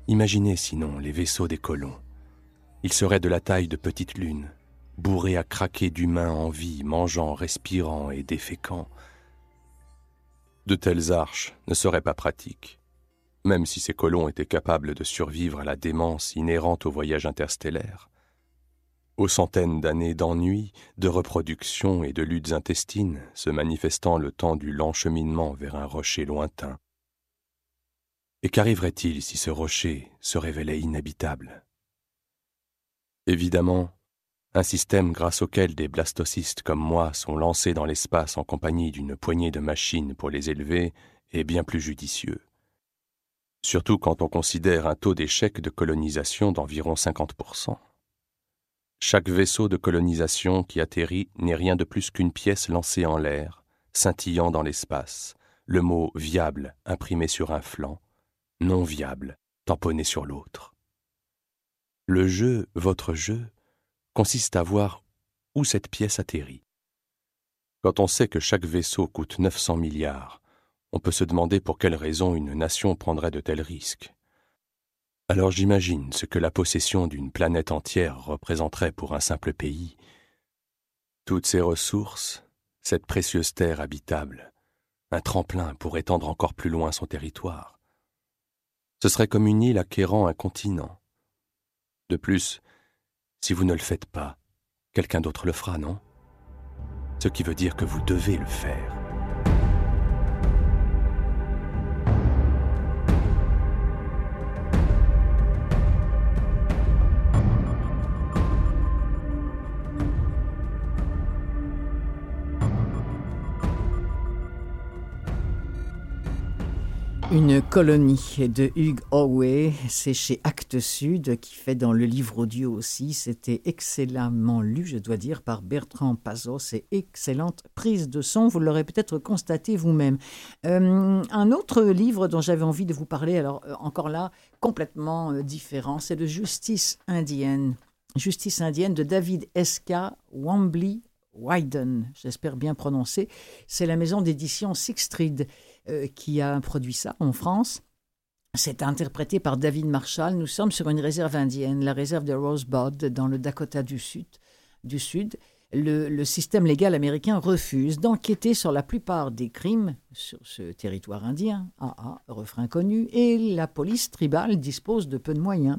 Imaginez sinon les vaisseaux des colons. Ils seraient de la taille de petites lunes, bourrés à craquer d'humains en vie, mangeant, respirant et déféquant. De telles arches ne seraient pas pratiques, même si ces colons étaient capables de survivre à la démence inhérente au voyage interstellaire. aux centaines d'années d'ennui, de reproduction et de luttes intestines se manifestant le temps du lent cheminement vers un rocher lointain. Et qu'arriverait-il si ce rocher se révélait inhabitable? Évidemment, un système grâce auquel des blastocystes comme moi sont lancés dans l'espace en compagnie d'une poignée de machines pour les élever est bien plus judicieux. Surtout quand on considère un taux d'échec de colonisation d'environ 50%. Chaque vaisseau de colonisation qui atterrit n'est rien de plus qu'une pièce lancée en l'air, scintillant dans l'espace, le mot viable imprimé sur un flanc, non viable tamponné sur l'autre. Le jeu, votre jeu, consiste à voir où cette pièce atterrit. Quand on sait que chaque vaisseau coûte 900 milliards, on peut se demander pour quelle raison une nation prendrait de tels risques. Alors j'imagine ce que la possession d'une planète entière représenterait pour un simple pays. Toutes ces ressources, cette précieuse terre habitable, un tremplin pour étendre encore plus loin son territoire. Ce serait comme une île acquérant un continent. De plus, si vous ne le faites pas, quelqu'un d'autre le fera, non? Ce qui veut dire que vous devez le faire. Une colonie de Hugues Howey, c'est chez Actes Sud, qui fait dans le livre audio aussi. C'était excellemment lu, je dois dire, par Bertrand Pazos. C'est excellente prise de son, vous l'aurez peut-être constaté vous-même. Euh, un autre livre dont j'avais envie de vous parler, alors euh, encore là, complètement euh, différent, c'est de Justice indienne. Justice indienne de David S.K. Wambly Wyden, j'espère bien prononcer. C'est la maison d'édition Sixtreed. Euh, qui a produit ça en France. C'est interprété par David Marshall. Nous sommes sur une réserve indienne, la réserve de Rosebud, dans le Dakota du Sud. Sud. Le, système légal américain refuse d'enquêter sur la plupart des crimes sur ce territoire indien. Ah ah, refrain connu. Et la police tribale dispose de peu de moyens.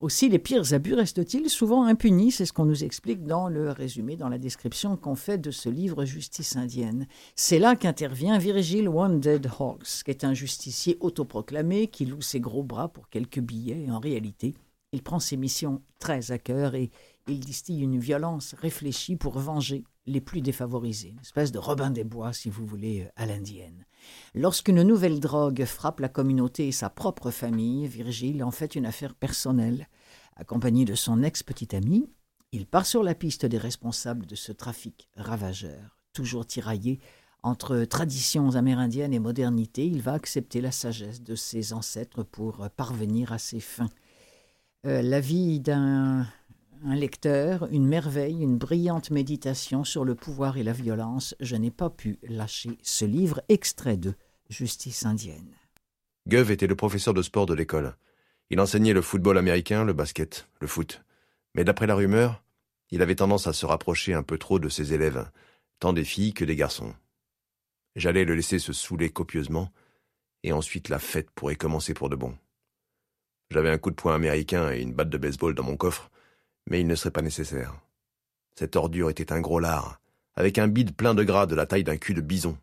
Aussi, les pires abus restent-ils souvent impunis? C'est ce qu'on nous explique dans le résumé, dans la description qu'on fait de ce livre Justice indienne. C'est là qu'intervient Virgil Wounded Hawks, qui est un justicier autoproclamé qui loue ses gros bras pour quelques billets. en réalité, il prend ses missions très à cœur et il distille une violence réfléchie pour venger les plus défavorisés. Une espèce de Robin des Bois, si vous voulez, à l'indienne. Lorsqu'une nouvelle drogue frappe la communauté et sa propre famille, Virgile en fait une affaire personnelle. Accompagné de son ex-petite amie, il part sur la piste des responsables de ce trafic ravageur. Toujours tiraillé entre traditions amérindiennes et modernité, il va accepter la sagesse de ses ancêtres pour parvenir à ses fins. Euh, la vie d'un un lecteur, une merveille, une brillante méditation sur le pouvoir et la violence. Je n'ai pas pu lâcher ce livre, extrait de Justice indienne. Gov était le professeur de sport de l'école. Il enseignait le football américain, le basket, le foot. Mais d'après la rumeur, il avait tendance à se rapprocher un peu trop de ses élèves, tant des filles que des garçons. J'allais le laisser se saouler copieusement, et ensuite la fête pourrait commencer pour de bon. J'avais un coup de poing américain et une batte de baseball dans mon coffre, mais il ne serait pas nécessaire. Cette ordure était un gros lard, avec un bide plein de gras de la taille d'un cul de bison.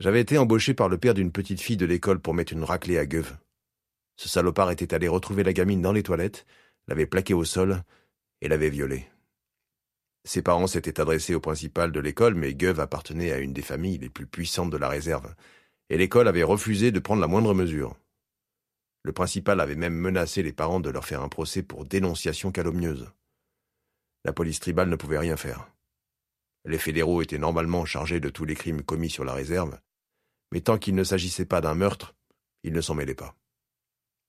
J'avais été embauché par le père d'une petite fille de l'école pour mettre une raclée à Gueuve. Ce salopard était allé retrouver la gamine dans les toilettes, l'avait plaquée au sol et l'avait violée. Ses parents s'étaient adressés au principal de l'école, mais Gueuve appartenait à une des familles les plus puissantes de la réserve, et l'école avait refusé de prendre la moindre mesure. Le principal avait même menacé les parents de leur faire un procès pour dénonciation calomnieuse. La police tribale ne pouvait rien faire. Les fédéraux étaient normalement chargés de tous les crimes commis sur la réserve, mais tant qu'il ne s'agissait pas d'un meurtre, ils ne s'en mêlaient pas.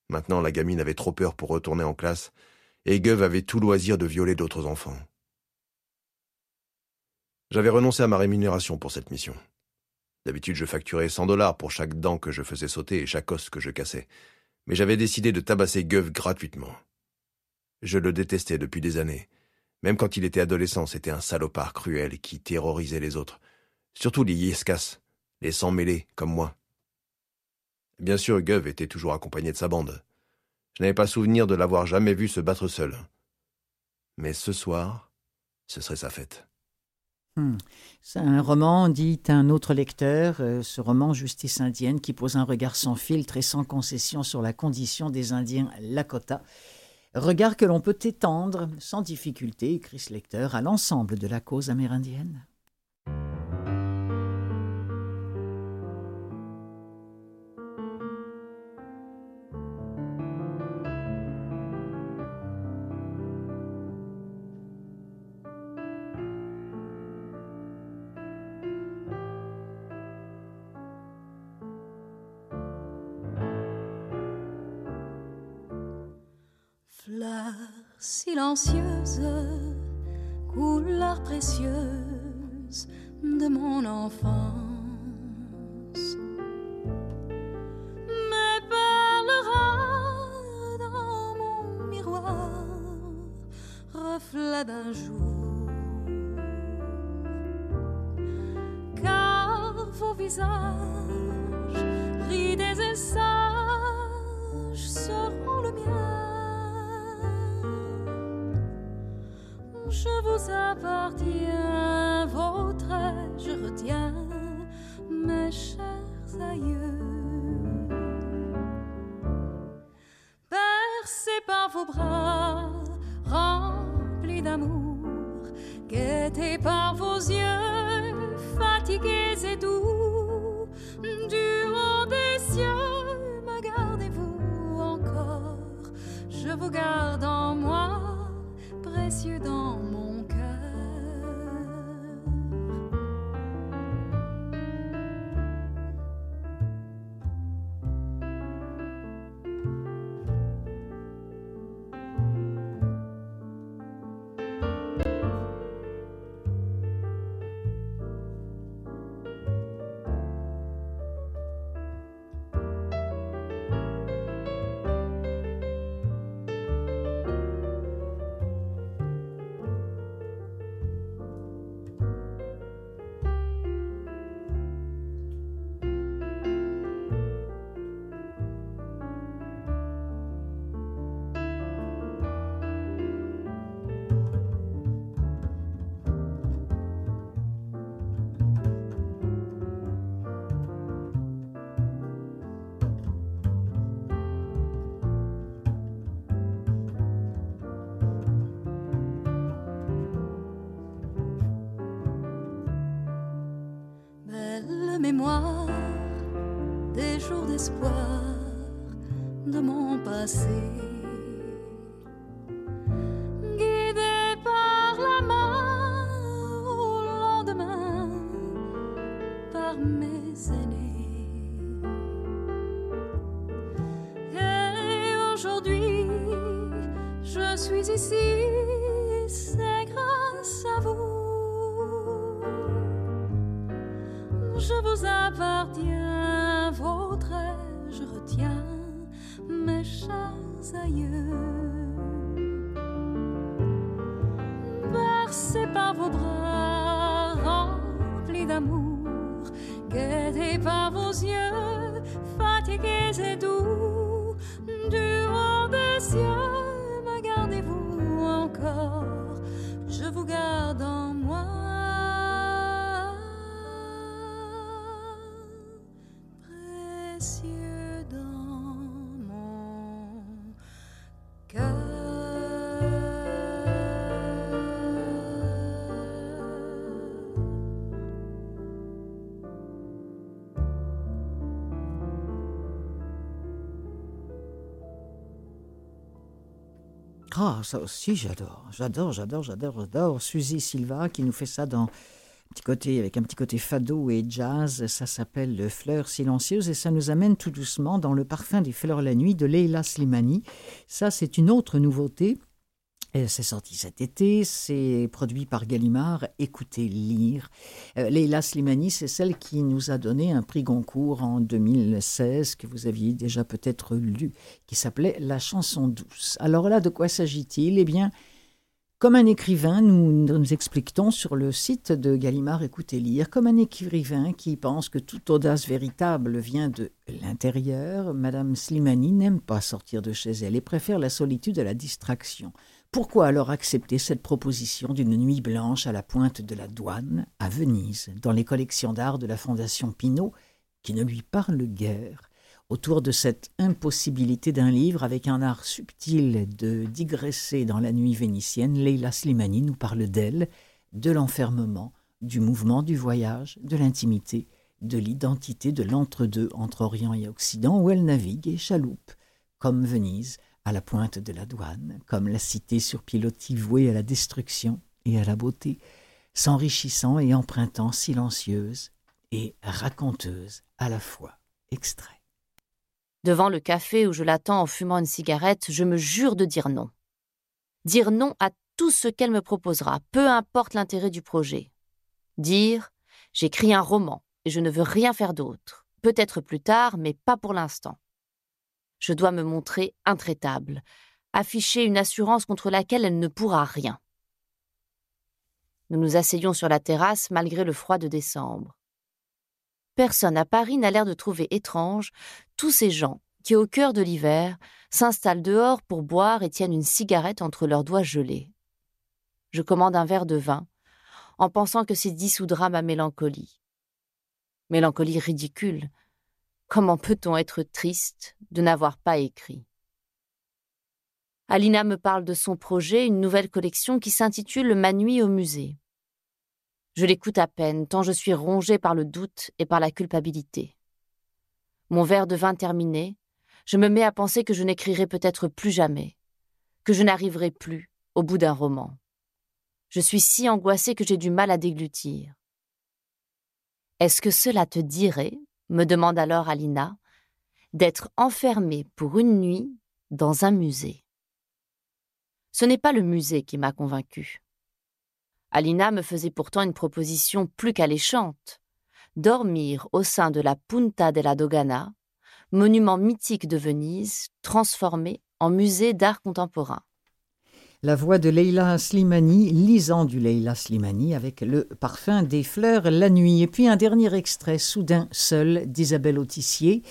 Maintenant, la gamine avait trop peur pour retourner en classe, et Gueuve avait tout loisir de violer d'autres enfants. J'avais renoncé à ma rémunération pour cette mission. D'habitude, je facturais cent dollars pour chaque dent que je faisais sauter et chaque os que je cassais mais j'avais décidé de tabasser Gueuve gratuitement. Je le détestais depuis des années. Même quand il était adolescent, c'était un salopard cruel qui terrorisait les autres, surtout les Yescas, les sans-mêlés comme moi. Bien sûr, Gueuve était toujours accompagné de sa bande. Je n'avais pas souvenir de l'avoir jamais vu se battre seul. Mais ce soir, ce serait sa fête. Hmm. Un roman, dit un autre lecteur, euh, ce roman Justice indienne qui pose un regard sans filtre et sans concession sur la condition des Indiens Lakota. Regard que l'on peut étendre sans difficulté, écrit ce lecteur, à l'ensemble de la cause amérindienne. Silencieuse, couleur précieuse de mon enfance, me parlera dans mon miroir, reflet d'un jour. Car vos visages, vous de mon passé. Ah, ça aussi, j'adore. J'adore, j'adore, j'adore, j'adore. Suzy Silva qui nous fait ça dans un petit côté, avec un petit côté fado et jazz. Ça s'appelle Fleurs silencieuses et ça nous amène tout doucement dans le parfum des fleurs la nuit de Leila Slimani. Ça, c'est une autre nouveauté. C'est sorti cet été, c'est produit par Gallimard. Écoutez lire. Euh, Leila Slimani, c'est celle qui nous a donné un prix Goncourt en 2016 que vous aviez déjà peut-être lu, qui s'appelait La chanson douce. Alors là, de quoi s'agit-il? Eh bien, comme un écrivain, nous nous expliquons sur le site de Gallimard Écoutez lire, comme un écrivain qui pense que toute audace véritable vient de l'intérieur, Madame Slimani n'aime pas sortir de chez elle et préfère la solitude à la distraction. Pourquoi alors accepter cette proposition d'une nuit blanche à la pointe de la douane, à Venise, dans les collections d'art de la Fondation Pinault, qui ne lui parle guère autour de cette impossibilité d'un livre avec un art subtil de digresser dans la nuit vénitienne, Leila Slimani nous parle d'elle, de l'enfermement, du mouvement du voyage, de l'intimité, de l'identité de l'entre-deux entre Orient et Occident où elle navigue et chaloupe, comme Venise, à la pointe de la douane, comme la cité sur pilotis vouée à la destruction et à la beauté, s'enrichissant et empruntant silencieuse et raconteuse à la fois. Extrait. Devant le café où je l'attends en fumant une cigarette, je me jure de dire non. Dire non à tout ce qu'elle me proposera, peu importe l'intérêt du projet. Dire j'écris un roman et je ne veux rien faire d'autre. Peut-être plus tard, mais pas pour l'instant. Je dois me montrer intraitable, afficher une assurance contre laquelle elle ne pourra rien. Nous nous asseyons sur la terrasse malgré le froid de décembre. Personne à Paris n'a l'air de trouver étrange tous ces gens qui, au cœur de l'hiver, s'installent dehors pour boire et tiennent une cigarette entre leurs doigts gelés. Je commande un verre de vin, en pensant que c'est dissoudra ma mélancolie. Mélancolie ridicule. Comment peut-on être triste de n'avoir pas écrit? Alina me parle de son projet, une nouvelle collection qui s'intitule Ma nuit au musée. Je l'écoute à peine, tant je suis rongée par le doute et par la culpabilité. Mon verre de vin terminé, je me mets à penser que je n'écrirai peut-être plus jamais, que je n'arriverai plus au bout d'un roman. Je suis si angoissée que j'ai du mal à déglutir. Est-ce que cela te dirait, me demande alors Alina, d'être enfermée pour une nuit dans un musée. Ce n'est pas le musée qui m'a convaincue. Alina me faisait pourtant une proposition plus qu'alléchante. Dormir au sein de la Punta della Dogana, monument mythique de Venise, transformé en musée d'art contemporain la voix de Leila Slimani, lisant du Leila Slimani avec le parfum des fleurs la nuit. Et puis un dernier extrait, Soudain seul, d'Isabelle Autissier,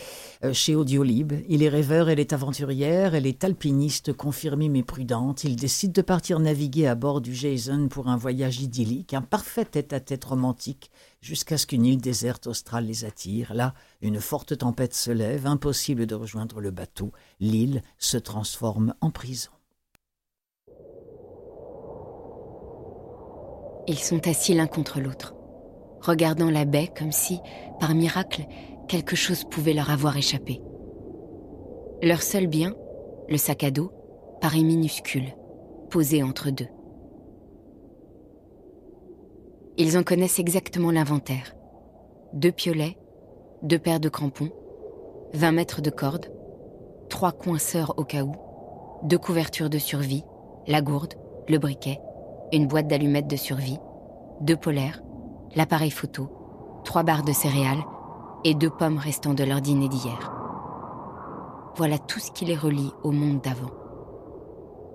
euh, chez Audiolib. Il est rêveur, elle est aventurière, elle est alpiniste confirmée mais prudente. Il décide de partir naviguer à bord du Jason pour un voyage idyllique, un parfait tête-à-tête romantique, jusqu'à ce qu'une île déserte australe les attire. Là, une forte tempête se lève, impossible de rejoindre le bateau. L'île se transforme en prison. Ils sont assis l'un contre l'autre, regardant la baie comme si, par miracle, quelque chose pouvait leur avoir échappé. Leur seul bien, le sac à dos, paraît minuscule, posé entre deux. Ils en connaissent exactement l'inventaire. Deux piolets, deux paires de crampons, 20 mètres de corde, trois coinceurs au cas où, deux couvertures de survie, la gourde, le briquet, une boîte d'allumettes de survie, deux polaires, l'appareil photo, trois barres de céréales et deux pommes restant de leur dîner d'hier. Voilà tout ce qui les relie au monde d'avant.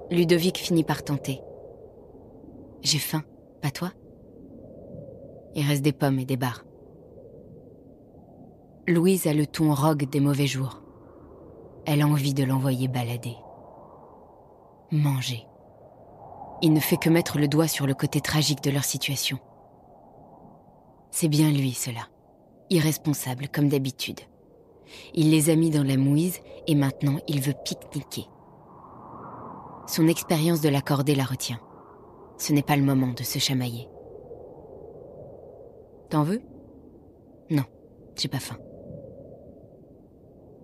Ludovic finit par tenter. J'ai faim, pas toi? Il reste des pommes et des barres. Louise a le ton rogue des mauvais jours. Elle a envie de l'envoyer balader. Manger. Il ne fait que mettre le doigt sur le côté tragique de leur situation. C'est bien lui, cela. Irresponsable, comme d'habitude. Il les a mis dans la mouise et maintenant il veut pique-niquer. Son expérience de l'accorder la retient. Ce n'est pas le moment de se chamailler. T'en veux? Non, j'ai pas faim.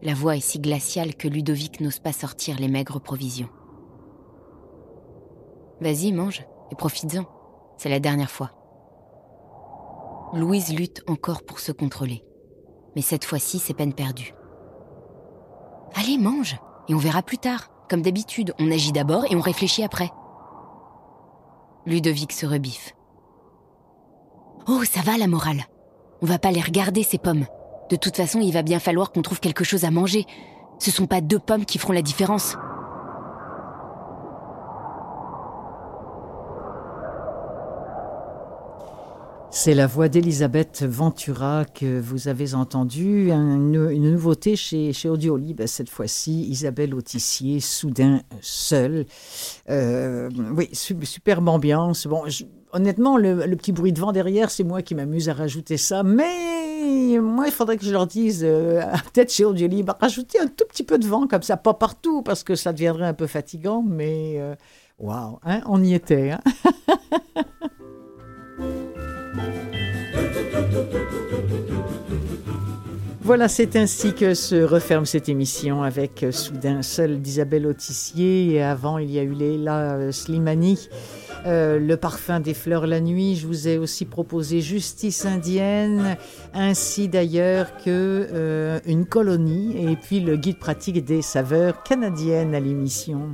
La voix est si glaciale que Ludovic n'ose pas sortir les maigres provisions. Vas-y, mange, et profites-en. C'est la dernière fois. Louise lutte encore pour se contrôler. Mais cette fois-ci, c'est peine perdue. Allez, mange, et on verra plus tard. Comme d'habitude, on agit d'abord et on réfléchit après. Ludovic se rebiffe. Oh, ça va la morale. On va pas les regarder, ces pommes. De toute façon, il va bien falloir qu'on trouve quelque chose à manger. Ce sont pas deux pommes qui feront la différence. C'est la voix d'Elisabeth Ventura que vous avez entendue, une, nouveauté chez, Audiolib cette fois-ci, Isabelle Autissier, soudain seule. Euh, oui, superbe ambiance. Bon, honnêtement, le, petit bruit de vent derrière, c'est moi qui m'amuse à rajouter ça, mais moi, il faudrait que je leur dise, euh, peut-être chez Audiolib, rajouter un tout petit peu de vent comme ça, pas partout, parce que ça deviendrait un peu fatigant, mais euh, waouh, hein, on y était. Hein Voilà, c'est ainsi que se referme cette émission avec euh, Soudain seul d'Isabelle Autissier. Et avant, il y a eu Leila euh, Slimani, euh, Le parfum des fleurs la nuit. Je vous ai aussi proposé Justice indienne, ainsi d'ailleurs que Une colonie, et puis le guide pratique des saveurs canadiennes à l'émission.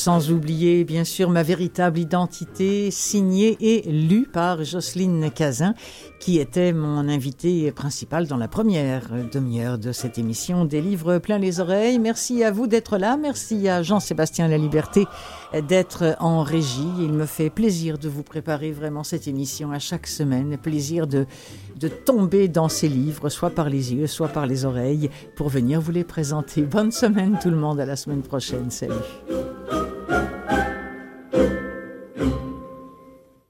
Sans oublier, bien sûr, ma véritable identité, signée et lue par Jocelyne Cazin, qui était mon invité principal dans la première demi-heure de cette émission des livres plein les oreilles. Merci à vous d'être là. Merci à Jean-Sébastien La Liberté d'être en régie. Il me fait plaisir de vous préparer vraiment cette émission à chaque semaine. Plaisir de, de tomber dans ces livres, soit par les yeux, soit par les oreilles, pour venir vous les présenter. Bonne semaine tout le monde. À la semaine prochaine. Salut. Ooh, ooh, ooh.